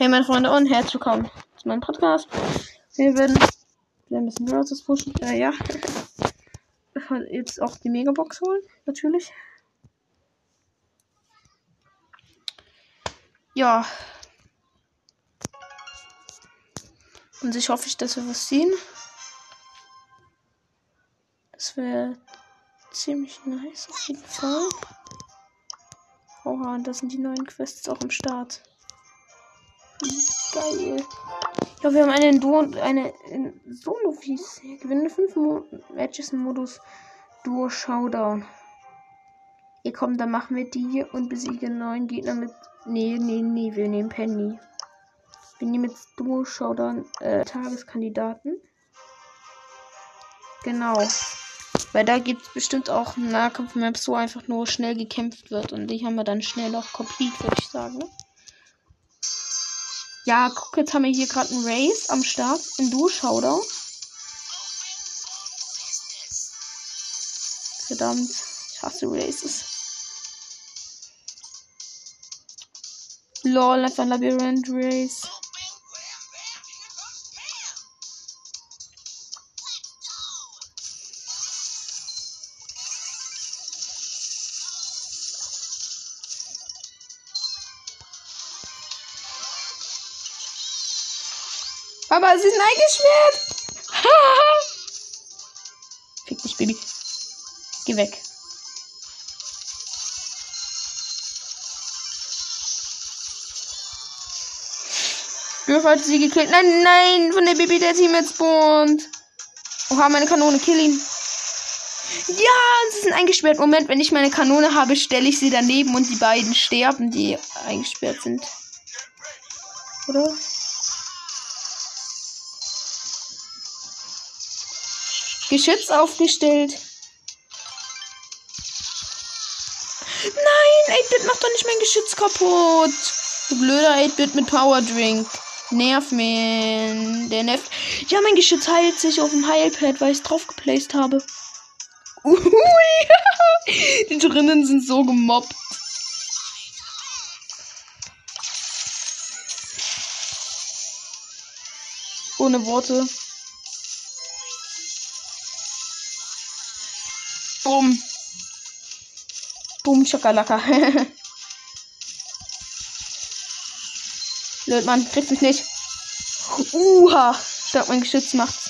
Hey meine Freunde und herzlich willkommen zu meinem Podcast. Wir werden ein bisschen Browsers pushen. Äh, ja. Jetzt auch die Megabox holen, natürlich. Ja. Und ich hoffe, dass wir was sehen. Das wäre ziemlich nice auf jeden Fall. Oha, und da sind die neuen Quests auch am Start. Geil. Ja, wir haben eine Duo und eine Solo Fies. Gewinne 5 Mo Matches im Modus Duo Showdown. Ihr kommt, dann machen wir die und besiegen neuen Gegner mit. Nee, nee, nee, wir nehmen Penny. Wir nehmen jetzt Duo Showdown äh, Tageskandidaten. Genau. Weil da gibt es bestimmt auch Nahkampf-Maps, wo einfach nur schnell gekämpft wird. Und die haben wir dann schnell auch komplett, würde ich sagen. Ja, guck, jetzt haben wir hier gerade ein Race am Start. Ein Duo-Showdown. Verdammt, ich hasse Races. Lol, einfach ein Labyrinth Aber sie sind eingeschwert. Fick dich, Baby. Geh weg. Dürf hat sie gekillt. Nein, nein, von der Baby der Team jetzt spawnt. Oha, meine Kanone, kill ihn. Ja, sie sind eingesperrt. Moment, wenn ich meine Kanone habe, stelle ich sie daneben und die beiden sterben, die eingesperrt sind. Oder? Geschütz aufgestellt. Nein, 8-Bit macht doch nicht mein Geschütz kaputt. Du blöder 8-Bit mit Power Drink. Nerv mir. Der nervt. Ja, mein Geschütz heilt sich auf dem Heilpad, weil ich es drauf geplaced habe. Ui. Die drinnen sind so gemobbt. Ohne Worte. Boom. Boom, Schokolaka. Blöd, Mann. Kriegst mich nicht. Uha. Stark, mein Geschütz macht's.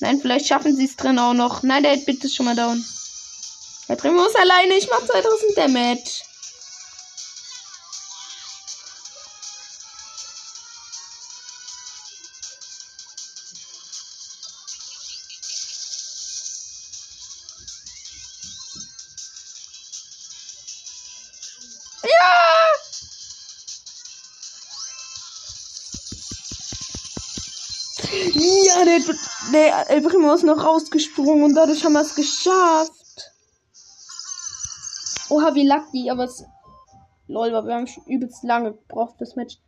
Nein, vielleicht schaffen sie es drin auch noch. Nein, der Bit ist schon mal down. Der Primo ist alleine. Ich mach 2000 Damage. Ja, der, der El Primo ist noch rausgesprungen und dadurch haben wir es geschafft. Oha, wie lucky, aber es. Lol, wir haben schon übelst lange gebraucht das Match.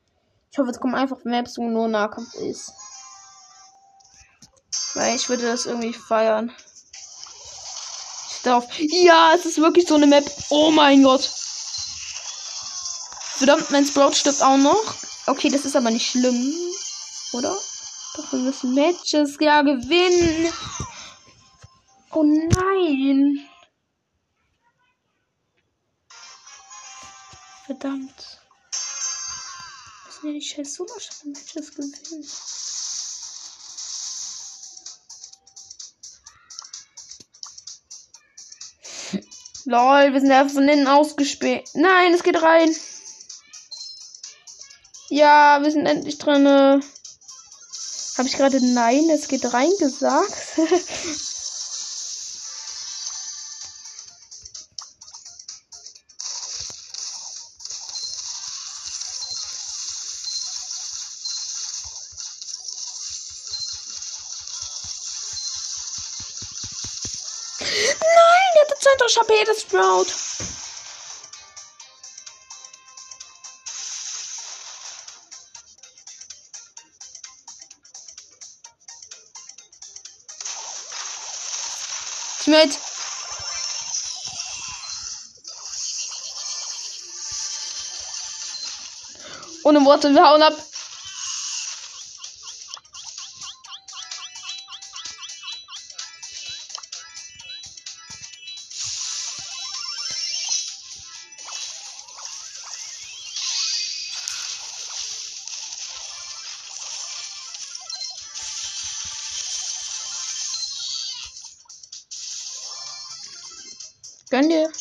Ich hoffe, es kommen einfach Maps, wo nur Nahkampf ist. Weil ich würde das irgendwie feiern. Ich darf. Ja, es ist wirklich so eine Map. Oh mein Gott. Verdammt, mein Sprout stirbt auch noch. Okay, das ist aber nicht schlimm. Oder? Doch, wir müssen Matches ja gewinnen. Oh nein. Verdammt. Wir müssen ja die scheiß solo matches gewinnen. Lol, wir sind ja von innen ausgespäht. Nein, es geht rein. Ja, wir sind endlich drin. Habe ich gerade nein, es geht rein gesagt? Nein, der hatte zwei HP, das Sprout. Teammate. Ohne Worte, wir hauen ab. Dir.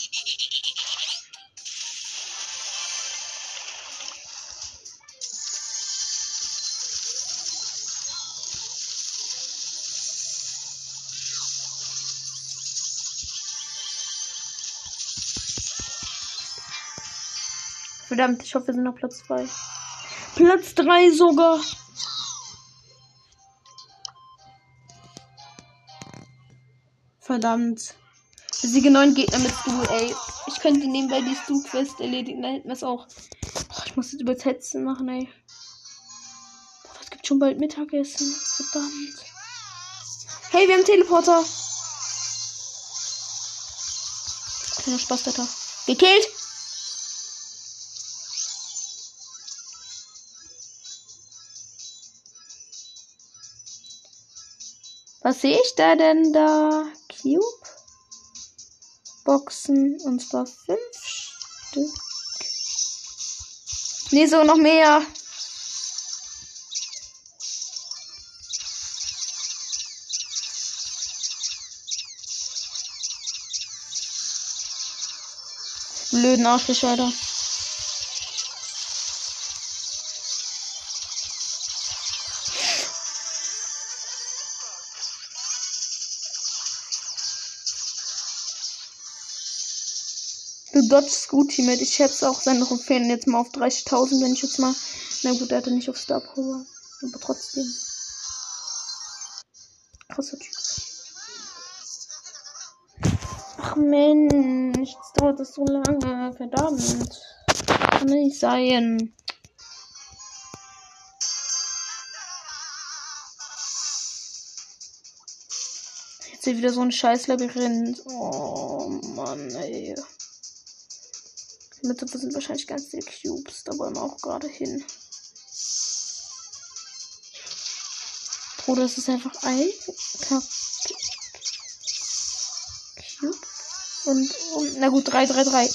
Verdammt, ich hoffe, wir sind auf Platz 2. Platz 3 sogar. Verdammt. Besiege neun Gegner mit Stu, ey. Ich könnte nebenbei die Stu-Quest erledigen, da hätten wir es auch. Boah, ich muss jetzt über Hetzen machen, ey. Es gibt schon bald Mittagessen. Verdammt. Hey, wir haben Teleporter. Kleiner Spaß, Alter. Gekillt. Was sehe ich da denn da? Cube? Boxen. Und zwar fünf Stück. Nee, so noch mehr. Blöden Arschlöcher, Alter. Du dodgst gut, Teammate. Ich schätze auch seine Trophäen jetzt mal auf 30.000, wenn ich jetzt mal. Na gut, er hatte nicht auf Star Power. Aber trotzdem. Krasser Typ. Ach Mensch, jetzt dauert das so lange. Verdammt. Kann nicht sein. Jetzt hier wieder so ein scheiß Labyrinth. Oh Mann, ey. Mitte sind wahrscheinlich ganz viele Cubes. Da wollen wir auch gerade hin. Bruder, es ist einfach ein Cube. Und, und, na gut, 3, 3, 3.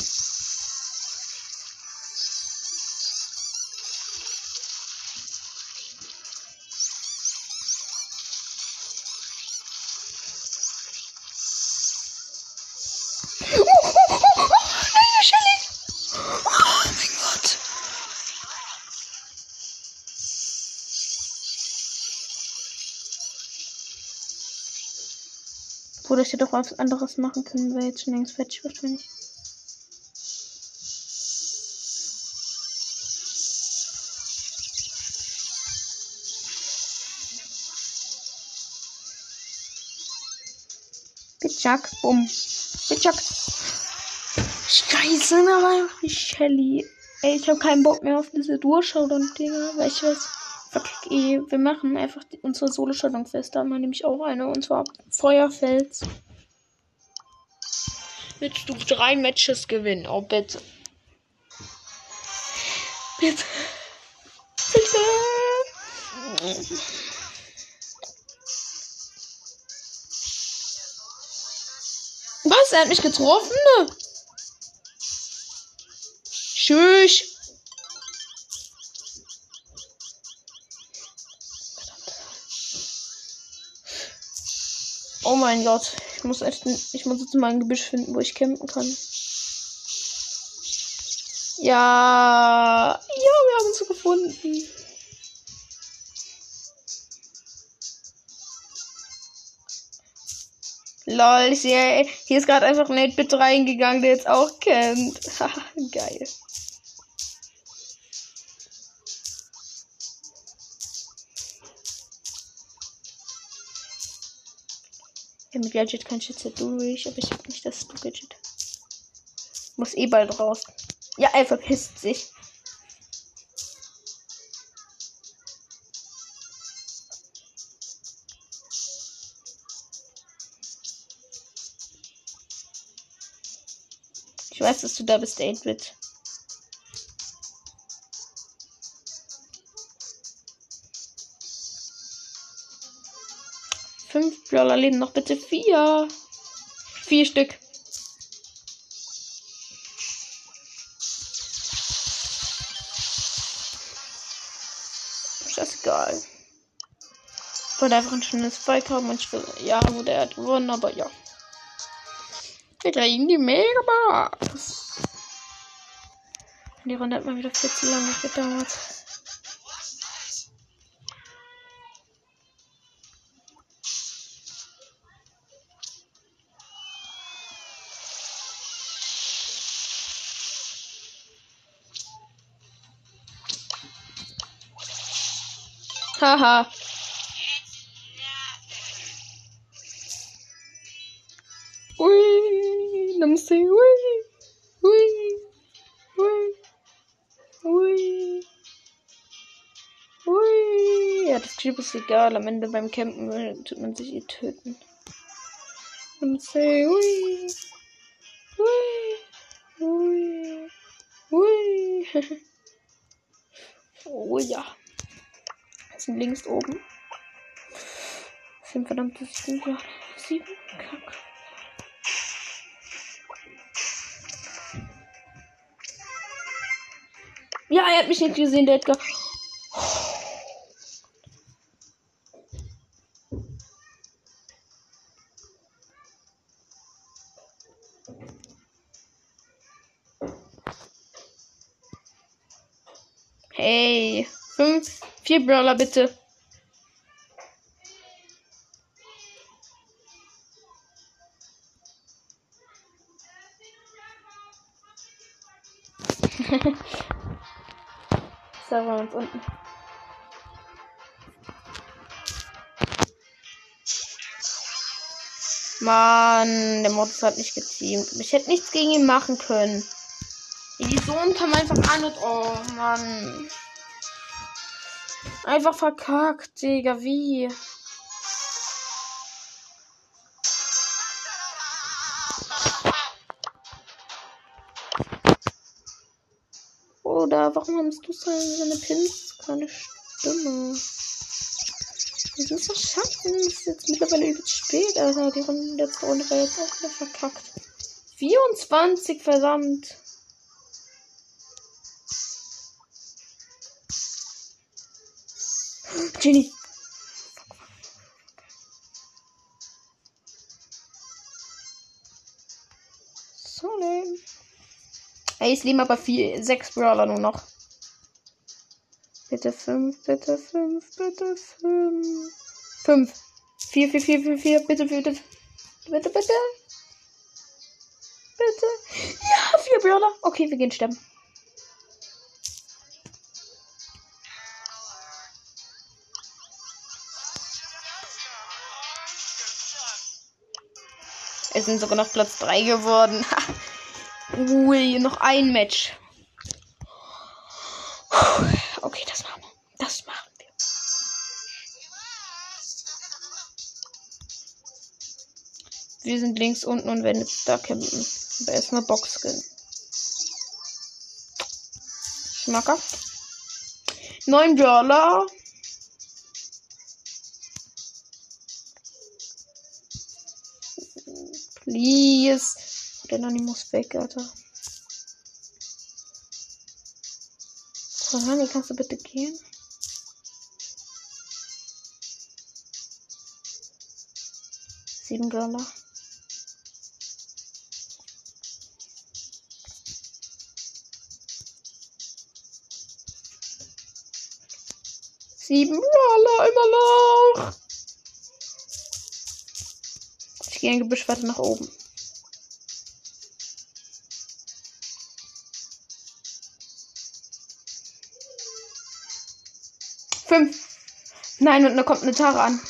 ich hätte auch was anderes machen können, wäre jetzt schon längst fertig wahrscheinlich. Bitchak, bumm. Bitchak. Scheiße, die Shelly. Ey, ich habe keinen Bock mehr auf diese Durchschau-Dinger, weil ich weiß, fuck, ey, wir machen einfach unsere Solo-Stellung fest. Da haben wir nämlich auch eine, und zwar Feuerfels. Willst du drei Matches gewinnen? Oh, bitte. Bitte. Bitte. Was? Er hat mich getroffen? Tschüss. Oh mein Gott. Ich muss echt, ich muss jetzt mal ein Gebüsch finden, wo ich campen kann. Ja. Ja, wir haben uns gefunden. Lol, ich sehe, hier ist gerade einfach ein 8-Bit reingegangen, der jetzt auch kennt. Geil. Ja, mit Gadget kann ich jetzt ja durch, aber ich hab nicht das Du-Gadget. Muss eh bald raus. Ja, er verpisst sich. Ich weiß, dass du da bist, 8-Bit. Brawler leben noch bitte vier. Vier Stück. Ist das egal. Ich wollte einfach ein schönes Fight haben und ich will, ja, wo der hat gewonnen, aber ja. Wir kriegen die Megabox. Die Runde hat mal wieder viel zu lange gedauert. Haha. Ui, Namaste, ui, ui, ui, ui, ui. Ja, das Creep ist egal. Am Ende beim Campen tut man sich eh töten. Namaste, ui, ui, ui, ui. oh ja. Sind links oben. Sind verdammte sieben, sieben Kack. Ja, er hat mich nicht gesehen, der Edgar. Fünf, vier Brawler bitte. So, wir uns unten. Mann, der Modus hat nicht geteamt. Ich hätte nichts gegen ihn machen können. Die Sohn kam einfach an und oh Mann. Einfach verkackt, Digga, wie? Oder warum hast du seine Pins? Keine Stimme. Das ist doch schaffen. Es ist jetzt mittlerweile übelst spät, Alter. Die Runde letzte Runde war jetzt auch wieder verkackt. 24, verdammt. Jenny. So lame. Ey, es leben aber vier, sechs Brawler nur noch. Bitte fünf, bitte fünf, bitte fünf. Fünf. Vier, vier, vier, vier, vier. Bitte, bitte. Bitte, bitte. Bitte. Ja, vier Brawler. Okay, wir gehen sterben. Es sind sogar noch Platz 3 geworden. Ui, noch ein Match. Okay, das machen wir. Das machen wir. Wir sind links unten und werden jetzt da campen. Aber erstmal Boxskin. Schmackhaft. Neun Brawler. Please. Der Anonymous weg, Alter. Honey, kannst du bitte gehen? Sieben Brawler. Sieben Brawler immer noch. Geh ein Gebüsch weiter nach oben. Fünf. Nein, und da kommt eine Tara an.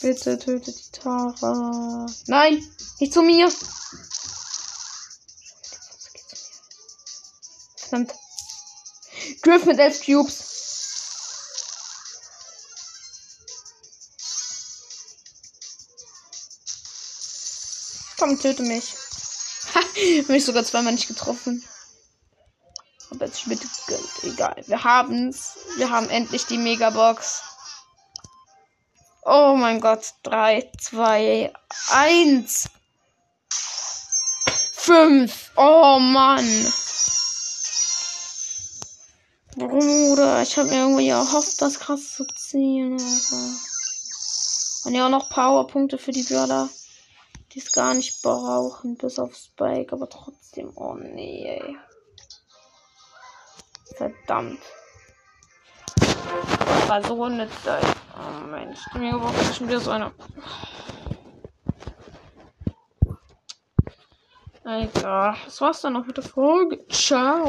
Bitte tötet die Tara. Nein, nicht zu mir. Verdammt. Griff mit elf Cubes. Komm, töte mich. Ha, mich sogar zweimal nicht getroffen. Aber jetzt bitte egal. Wir haben's. Wir haben endlich die Megabox. Oh mein Gott. 3, 2, 1. 5. Oh Mann. Bruder, ich habe mir irgendwie erhofft, das krass zu ziehen. Und ja auch noch Powerpunkte für die Börder, die es gar nicht brauchen, bis auf Spike, aber trotzdem. Oh nee. Verdammt. Das war so nützlich. Oh Mensch, Megabox ist schon wieder so eine. Egal. Das war's dann noch mit der Folge. Ciao.